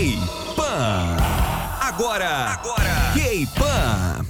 K-Pan. Agora, agora, K-Pan.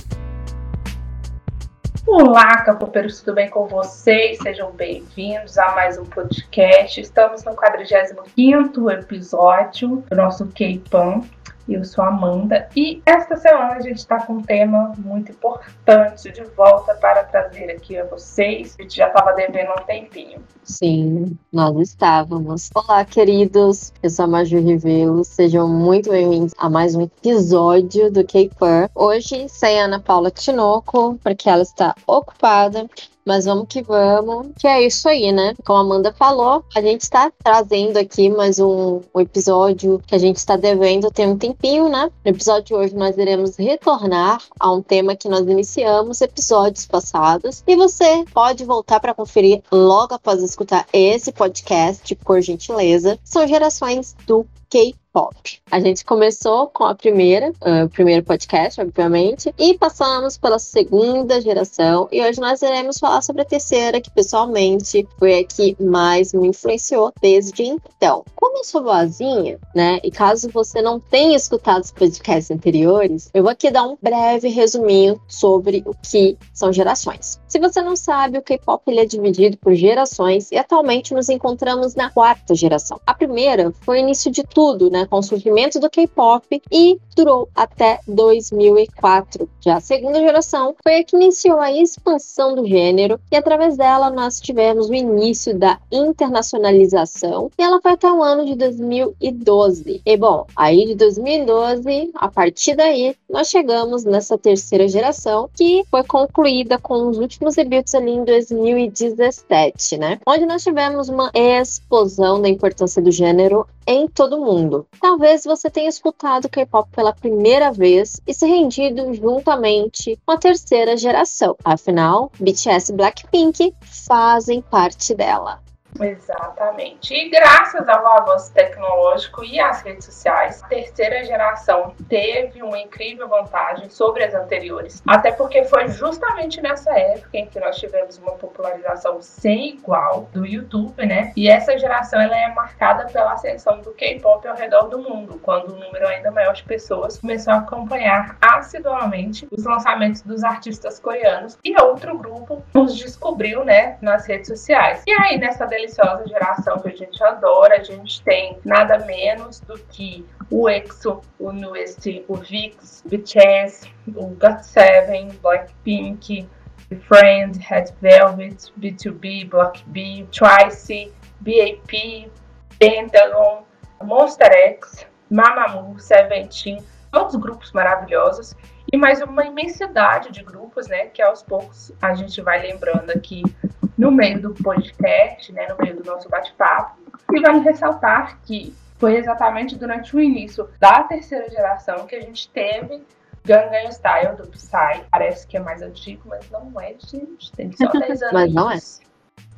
Olá, capopeiros, tudo bem com vocês? Sejam bem-vindos a mais um podcast. Estamos no 45º episódio do nosso K-Pan. Eu sou a Amanda e esta semana a gente está com um tema muito importante de volta para trazer aqui a vocês. A gente já estava devendo um tempinho. Sim, nós estávamos. Olá, queridos. Eu sou a Maju Rivelo. Sejam muito bem-vindos a mais um episódio do K-Pur. Hoje sem Ana Paula Tinoco, porque ela está ocupada mas vamos que vamos, que é isso aí, né? Como a Amanda falou, a gente está trazendo aqui mais um, um, episódio que a gente está devendo tem um tempinho, né? No episódio de hoje nós iremos retornar a um tema que nós iniciamos episódios passados e você pode voltar para conferir logo após escutar esse podcast, por gentileza. São gerações do K pop. A gente começou com a primeira, uh, o primeiro podcast, obviamente, e passamos pela segunda geração. E hoje nós iremos falar sobre a terceira, que pessoalmente foi a que mais me influenciou desde então. Como eu sou boazinha, né? E caso você não tenha escutado os podcasts anteriores, eu vou aqui dar um breve resuminho sobre o que são gerações. Se você não sabe, o K-pop é dividido por gerações e atualmente nos encontramos na quarta geração. A primeira foi o início de tudo, né? Com o surgimento do K-pop e durou até 2004. Já a segunda geração foi a que iniciou a expansão do gênero e através dela nós tivemos o início da internacionalização e ela foi até o ano de 2012. E bom, aí de 2012, a partir daí, nós chegamos nessa terceira geração que foi concluída com os últimos últimos debuts ali em 2017, né? Onde nós tivemos uma explosão da importância do gênero em todo mundo. Talvez você tenha escutado K-pop pela primeira vez e se rendido juntamente com a terceira geração. Afinal, BTS e Blackpink fazem parte dela. Exatamente. E graças ao avanço tecnológico e às redes sociais, a terceira geração teve uma incrível vantagem sobre as anteriores. Até porque foi justamente nessa época em que nós tivemos uma popularização sem igual do YouTube, né? E essa geração ela é marcada pela ascensão do K-pop ao redor do mundo, quando um número ainda maior de pessoas começou a acompanhar assiduamente os lançamentos dos artistas coreanos e outro grupo os descobriu, né, nas redes sociais. E aí nessa deliciosa geração que a gente adora. A gente tem nada menos do que o EXO, o NUEST, o VIX, BTS, o GOT7, Blackpink, Friend, Red Velvet, B2B, Block B, Twice, BAP, Pentagon, Monster X, Mamamoo, Seventeen, todos grupos maravilhosos e mais uma imensidade de grupos, né, que aos poucos a gente vai lembrando aqui no meio do podcast, né, no meio do nosso bate-papo. E vale ressaltar que foi exatamente durante o início da terceira geração que a gente teve Gangnam Style do Psy. Parece que é mais antigo, mas não é, gente. Tem só 10 anos. mas não é.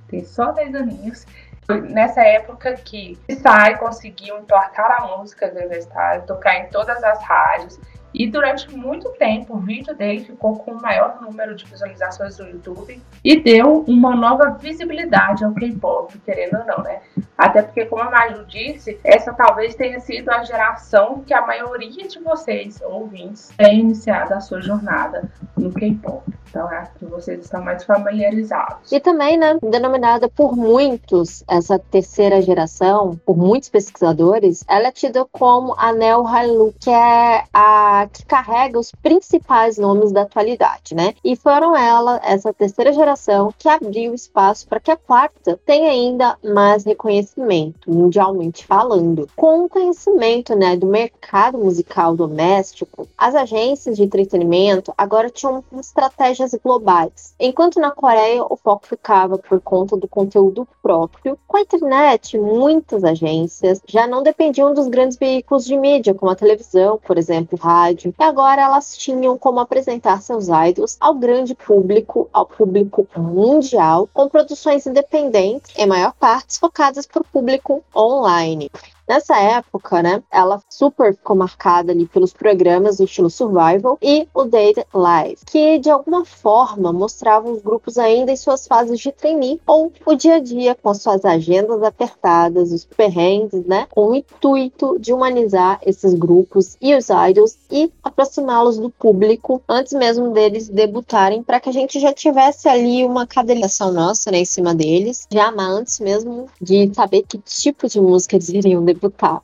Tem só 10 aninhos. Foi nessa época que Psy conseguiu emplacar a música Gangnam Style, tocar em todas as rádios e durante muito tempo o vídeo dele ficou com o maior número de visualizações no YouTube e deu uma nova visibilidade ao K-pop, querendo ou não, né? Até porque, como a Maju disse, essa talvez tenha sido a geração que a maioria de vocês, ouvintes, tem iniciado a sua jornada no K-pop. Então, acho que vocês estão mais familiarizados. E também, né, denominada por muitos, essa terceira geração, por muitos pesquisadores, ela é tida como a Neo Hallyu, que é a que carrega os principais nomes da atualidade, né? E foram ela, essa terceira geração, que abriu espaço para que a quarta tenha ainda mais reconhecimento, mundialmente falando. Com o conhecimento, né, do mercado musical doméstico, as agências de entretenimento agora tinham estratégias globais. Enquanto na Coreia o foco ficava por conta do conteúdo próprio, com a internet, muitas agências já não dependiam dos grandes veículos de mídia, como a televisão, por exemplo, rádio. E agora elas tinham como apresentar seus idols ao grande público, ao público mundial, com produções independentes, em maior parte focadas para o público online. Nessa época, né, ela super ficou marcada ali pelos programas do estilo Survival e o Date Live, que de alguma forma mostravam os grupos ainda em suas fases de trainee ou o dia a dia com suas agendas apertadas, os perrengues, né, com o intuito de humanizar esses grupos e os idols e aproximá-los do público antes mesmo deles debutarem, para que a gente já tivesse ali uma cadeliação nossa né, em cima deles, já antes mesmo de saber que tipo de música eles iriam debutar.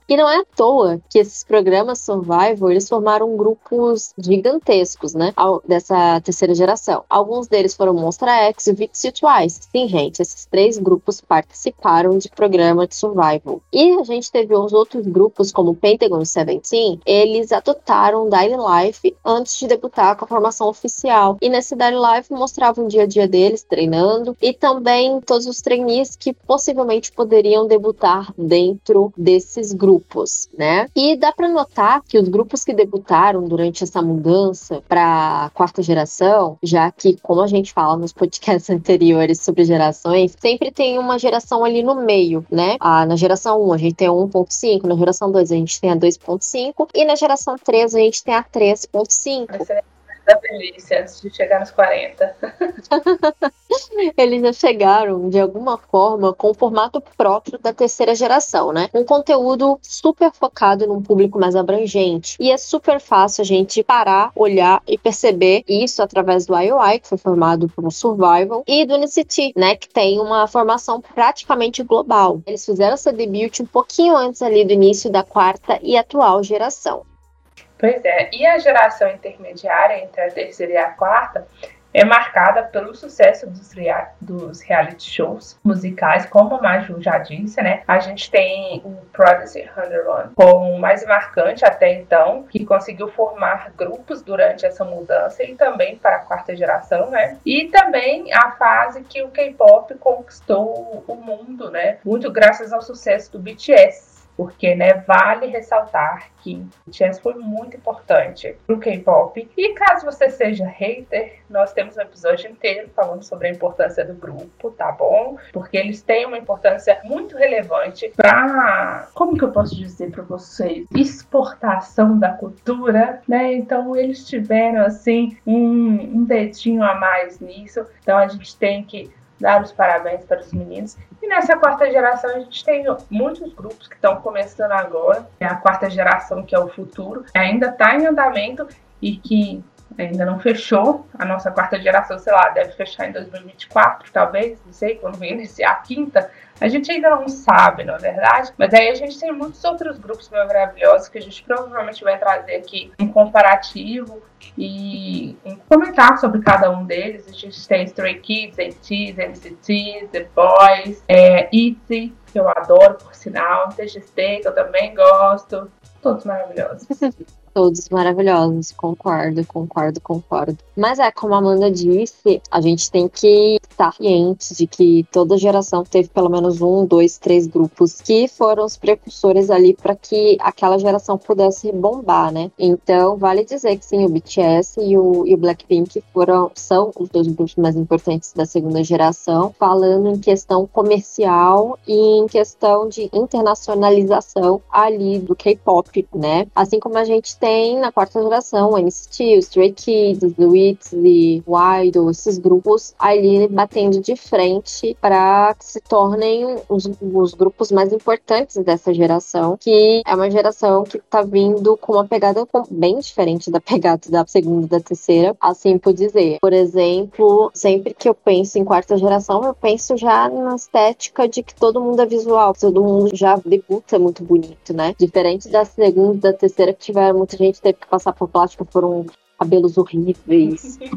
E não é à toa que esses programas Survivor eles formaram grupos gigantescos, né, dessa terceira geração. Alguns deles foram Monster X e Vixie Twice. Sim, gente, esses três grupos participaram de programa de Survival. E a gente teve os outros grupos como Pentagon 17, eles adotaram Daily Life antes de debutar com a formação oficial. E nesse Daily Life mostravam o dia a dia deles treinando e também todos os trainees que possivelmente poderiam debutar dentro desses grupos, né? E dá para notar que os grupos que debutaram durante essa mudança para quarta geração, já que como a gente fala nos podcasts anteriores sobre gerações, sempre tem uma geração ali no meio, né? Ah, na geração 1 a gente tem a 1.5, na geração 2 a gente tem a 2.5 e na geração 3 a gente tem a 3.5 da velhice antes de chegar nos 40. Eles já chegaram, de alguma forma, com o formato próprio da terceira geração, né? Um conteúdo super focado num público mais abrangente. E é super fácil a gente parar, olhar e perceber isso através do IOI, que foi formado por um Survival, e do NCT, né? Que tem uma formação praticamente global. Eles fizeram essa debut um pouquinho antes ali do início da quarta e atual geração. Pois é, e a geração intermediária entre a terceira e a quarta é marcada pelo sucesso dos, rea dos reality shows musicais, como a Maju já disse, né? A gente tem o Prodigy 101 como o mais marcante até então, que conseguiu formar grupos durante essa mudança e também para a quarta geração, né? E também a fase que o K-pop conquistou o mundo, né? Muito graças ao sucesso do BTS porque né, vale ressaltar que o BTS foi muito importante pro K-pop. E caso você seja hater, nós temos um episódio inteiro falando sobre a importância do grupo, tá bom? Porque eles têm uma importância muito relevante para, como que eu posso dizer para vocês, exportação da cultura, né? Então eles tiveram assim um, um dedinho a mais nisso. Então a gente tem que dar os parabéns para os meninos. E nessa quarta geração a gente tem muitos grupos que estão começando agora. É a quarta geração que é o futuro, ainda está em andamento e que ainda não fechou. A nossa quarta geração, sei lá, deve fechar em 2024, talvez, não sei, quando vem iniciar a quinta. A gente ainda não sabe, na é verdade, mas aí a gente tem muitos outros grupos maravilhosos que a gente provavelmente vai trazer aqui um comparativo e comentar sobre cada um deles. A gente tem Stray Kids, ATEEZ, NCT, The Boys, é, ITZY, que eu adoro, por sinal, TXT, que eu também gosto. Todos maravilhosos. Todos maravilhosos, concordo, concordo, concordo. Mas é, como a Amanda disse, a gente tem que estar ciente de que toda geração teve pelo menos um, dois, três grupos que foram os precursores ali para que aquela geração pudesse bombar, né? Então, vale dizer que sim, o BTS e o, e o Blackpink foram, são os dois grupos mais importantes da segunda geração, falando em questão comercial e em questão de internacionalização ali do K-pop, né? Assim como a gente tem na quarta geração o NCT, o Stray Kids, o ITZY, o Idol, esses grupos ali batendo de frente para que se tornem os, os, grupos mais importantes dessa geração, que é uma geração que está vindo com uma pegada bem diferente da pegada da segunda e da terceira, assim por dizer. Por exemplo, sempre que eu penso em quarta geração, eu penso já na estética de que todo mundo é visual, todo mundo já debuta muito bonito, né? Diferente da segunda e da terceira que tiveram muita gente teve que passar por plástico foram cabelos horríveis.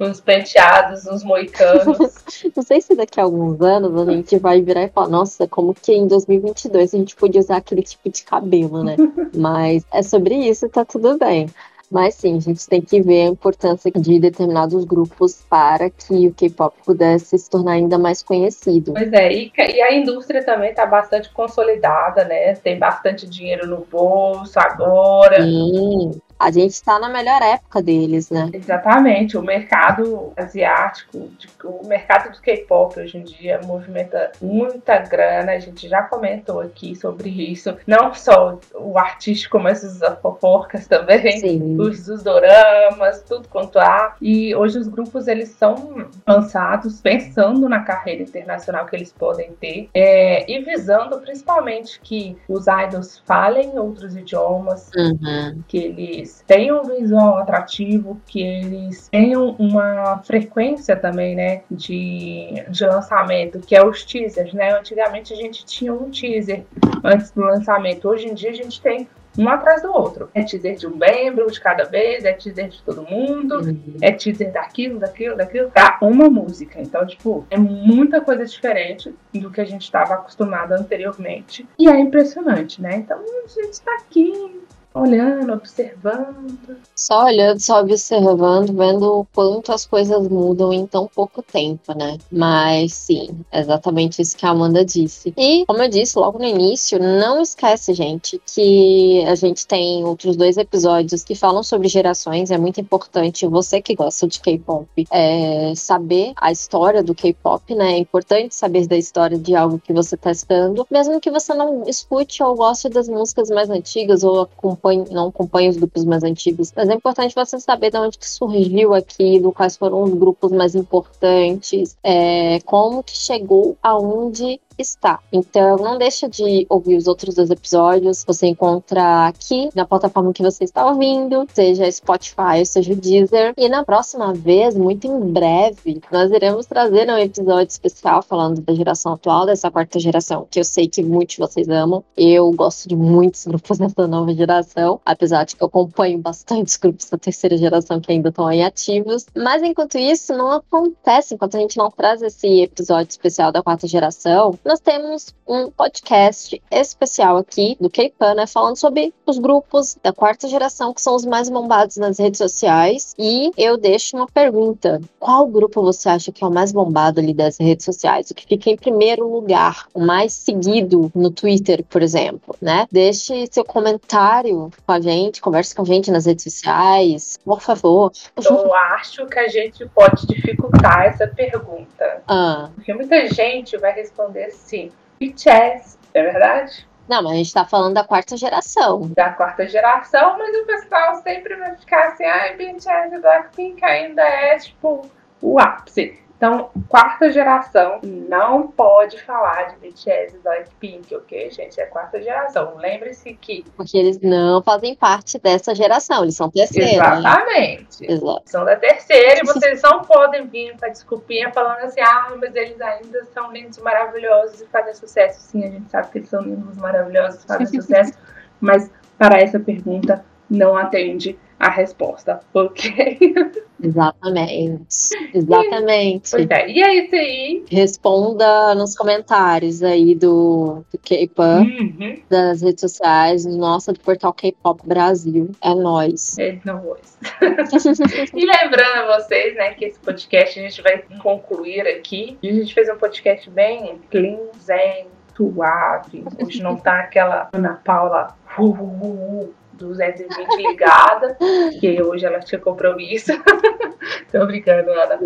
uns penteados, uns moicanos. Não sei se daqui a alguns anos a gente vai virar e falar, nossa, como que em 2022 a gente podia usar aquele tipo de cabelo, né? Mas é sobre isso, tá tudo bem. Mas sim, a gente tem que ver a importância de determinados grupos para que o K-pop pudesse se tornar ainda mais conhecido. Pois é, e, e a indústria também está bastante consolidada, né? Tem bastante dinheiro no bolso agora. Sim a gente está na melhor época deles, né? Exatamente. O mercado asiático, o mercado do K-pop hoje em dia movimenta muita grana. A gente já comentou aqui sobre isso. Não só o artístico, mas os fofocas também. Sim. Os, os doramas, tudo quanto há. E hoje os grupos eles são lançados pensando na carreira internacional que eles podem ter é, e visando principalmente que os idols falem outros idiomas, uhum. que eles tenham um visual atrativo, que eles tenham uma frequência também, né, de, de lançamento, que é os teasers, né? Antigamente a gente tinha um teaser antes do lançamento. Hoje em dia a gente tem um atrás do outro. É teaser de um membro de cada vez, é teaser de todo mundo, uhum. é teaser daquilo, daquilo, daquilo, pra uma música. Então, tipo, é muita coisa diferente do que a gente estava acostumado anteriormente. E é impressionante, né? Então, a gente está aqui olhando, observando. Só olhando, só observando, vendo o quanto as coisas mudam em tão pouco tempo, né? Mas sim, exatamente isso que a Amanda disse. E, como eu disse logo no início, não esquece, gente, que a gente tem outros dois episódios que falam sobre gerações. É muito importante você que gosta de K-pop é, saber a história do K-pop, né? É importante saber da história de algo que você está estudando, mesmo que você não escute ou goste das músicas mais antigas ou acompanhe acompanhe, não acompanhe os grupos mais antigos, mas é importante você saber de onde que surgiu aquilo, quais foram os grupos mais importantes, é, como que chegou aonde está. Então, não deixa de ouvir os outros dois episódios. Você encontra aqui na plataforma que você está ouvindo, seja Spotify, seja o Deezer. E na próxima vez, muito em breve, nós iremos trazer um episódio especial falando da geração atual, dessa quarta geração, que eu sei que muitos de vocês amam. Eu gosto de muitos grupos dessa nova geração, apesar de que eu acompanho bastante grupos da terceira geração que ainda estão aí ativos. Mas enquanto isso, não acontece, enquanto a gente não traz esse episódio especial da quarta geração, nós temos um podcast especial aqui do K-Pan, né, falando sobre os grupos da quarta geração que são os mais bombados nas redes sociais. E eu deixo uma pergunta: qual grupo você acha que é o mais bombado ali das redes sociais? O que fica em primeiro lugar, o mais seguido no Twitter, por exemplo, né? Deixe seu comentário com a gente, converse com a gente nas redes sociais, por favor. Eu acho que a gente pode dificultar essa pergunta. Ah. Porque muita gente vai responder assim, BTS, é verdade? Não, mas a gente tá falando da quarta geração. Da quarta geração, mas o pessoal sempre vai ficar assim, ai, BTS e Blackpink ainda é, tipo, o ápice. Então, quarta geração não pode falar de BTS e Blackpink, ok, gente? É quarta geração. Lembre-se que. Porque eles não fazem parte dessa geração, eles são terceira. Exatamente. Né? Exato. São da terceira e vocês não podem vir com a desculpinha falando assim, ah, mas eles ainda são lindos, maravilhosos e fazem sucesso. Sim, a gente sabe que eles são lindos, maravilhosos e fazem sucesso, mas para essa pergunta não atende a resposta, ok? Exatamente. Exatamente. Pois é. E é isso aí. Responda nos comentários aí do, do K-Pop, uhum. das redes sociais, nossa, do portal K-Pop Brasil. É nóis. É nóis. e lembrando a vocês, né, que esse podcast a gente vai concluir aqui. A gente fez um podcast bem clean, zen, suave. Hoje não tá aquela Ana Paula. Uh, uh, uh, 220 ligada, que hoje ela tinha compromisso. Tô brincando, Ana.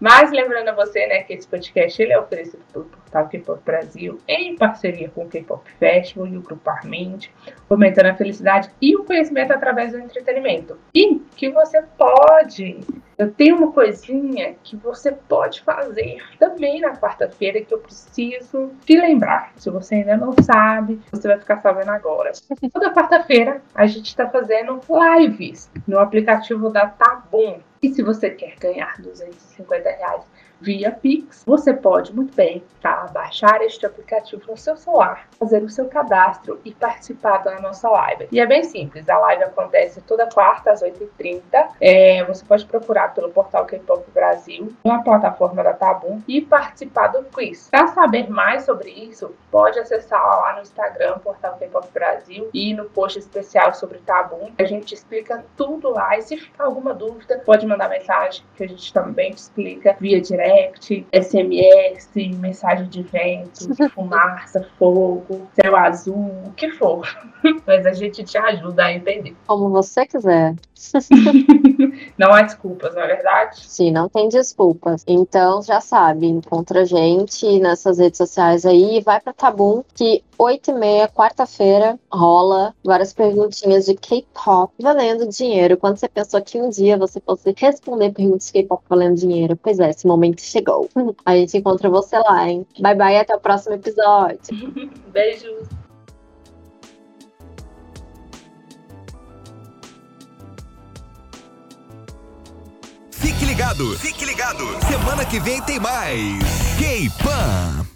Mas lembrando a você, né, que esse podcast ele é oferecido pelo portal K-Pop Brasil em parceria com o K-Pop Festival e o Grupo Armind, fomentando a felicidade e o conhecimento através do entretenimento. E que você pode eu tenho uma coisinha que você pode fazer também na quarta-feira que eu preciso te lembrar. Se você ainda não sabe, você vai ficar sabendo agora. Toda quarta-feira a gente está fazendo lives no aplicativo da Tabum. E se você quer ganhar 250 reais via Pix, você pode muito bem tá, baixar este aplicativo no seu celular, fazer o seu cadastro e participar da nossa live. E é bem simples, a live acontece toda quarta às 8h30. É, você pode procurar pelo portal K-Pop Brasil, na plataforma da Tabum e participar do quiz. Para saber mais sobre isso, pode acessar lá no Instagram, portal K-Pop Brasil, e no post especial sobre Tabum. A gente explica tudo lá e se ficar alguma dúvida, pode mandar mensagem que a gente também te explica via direct direct, SMS, mensagem de vento, fumaça, fogo, céu azul, o que for. Mas a gente te ajuda a entender. Como você quiser. não há desculpas, não é verdade? Sim, não tem desculpas. Então já sabe, encontra a gente nessas redes sociais aí e vai pra Tabum, que 8 e meia, quarta-feira, rola várias perguntinhas de K-pop valendo dinheiro. Quando você pensou que um dia você fosse responder perguntas de K-pop valendo dinheiro, pois é, esse momento chegou. A gente encontra você lá, hein? Bye bye, até o próximo episódio. Beijos. Fique ligado, fique ligado. Semana que vem tem mais. K-Pan.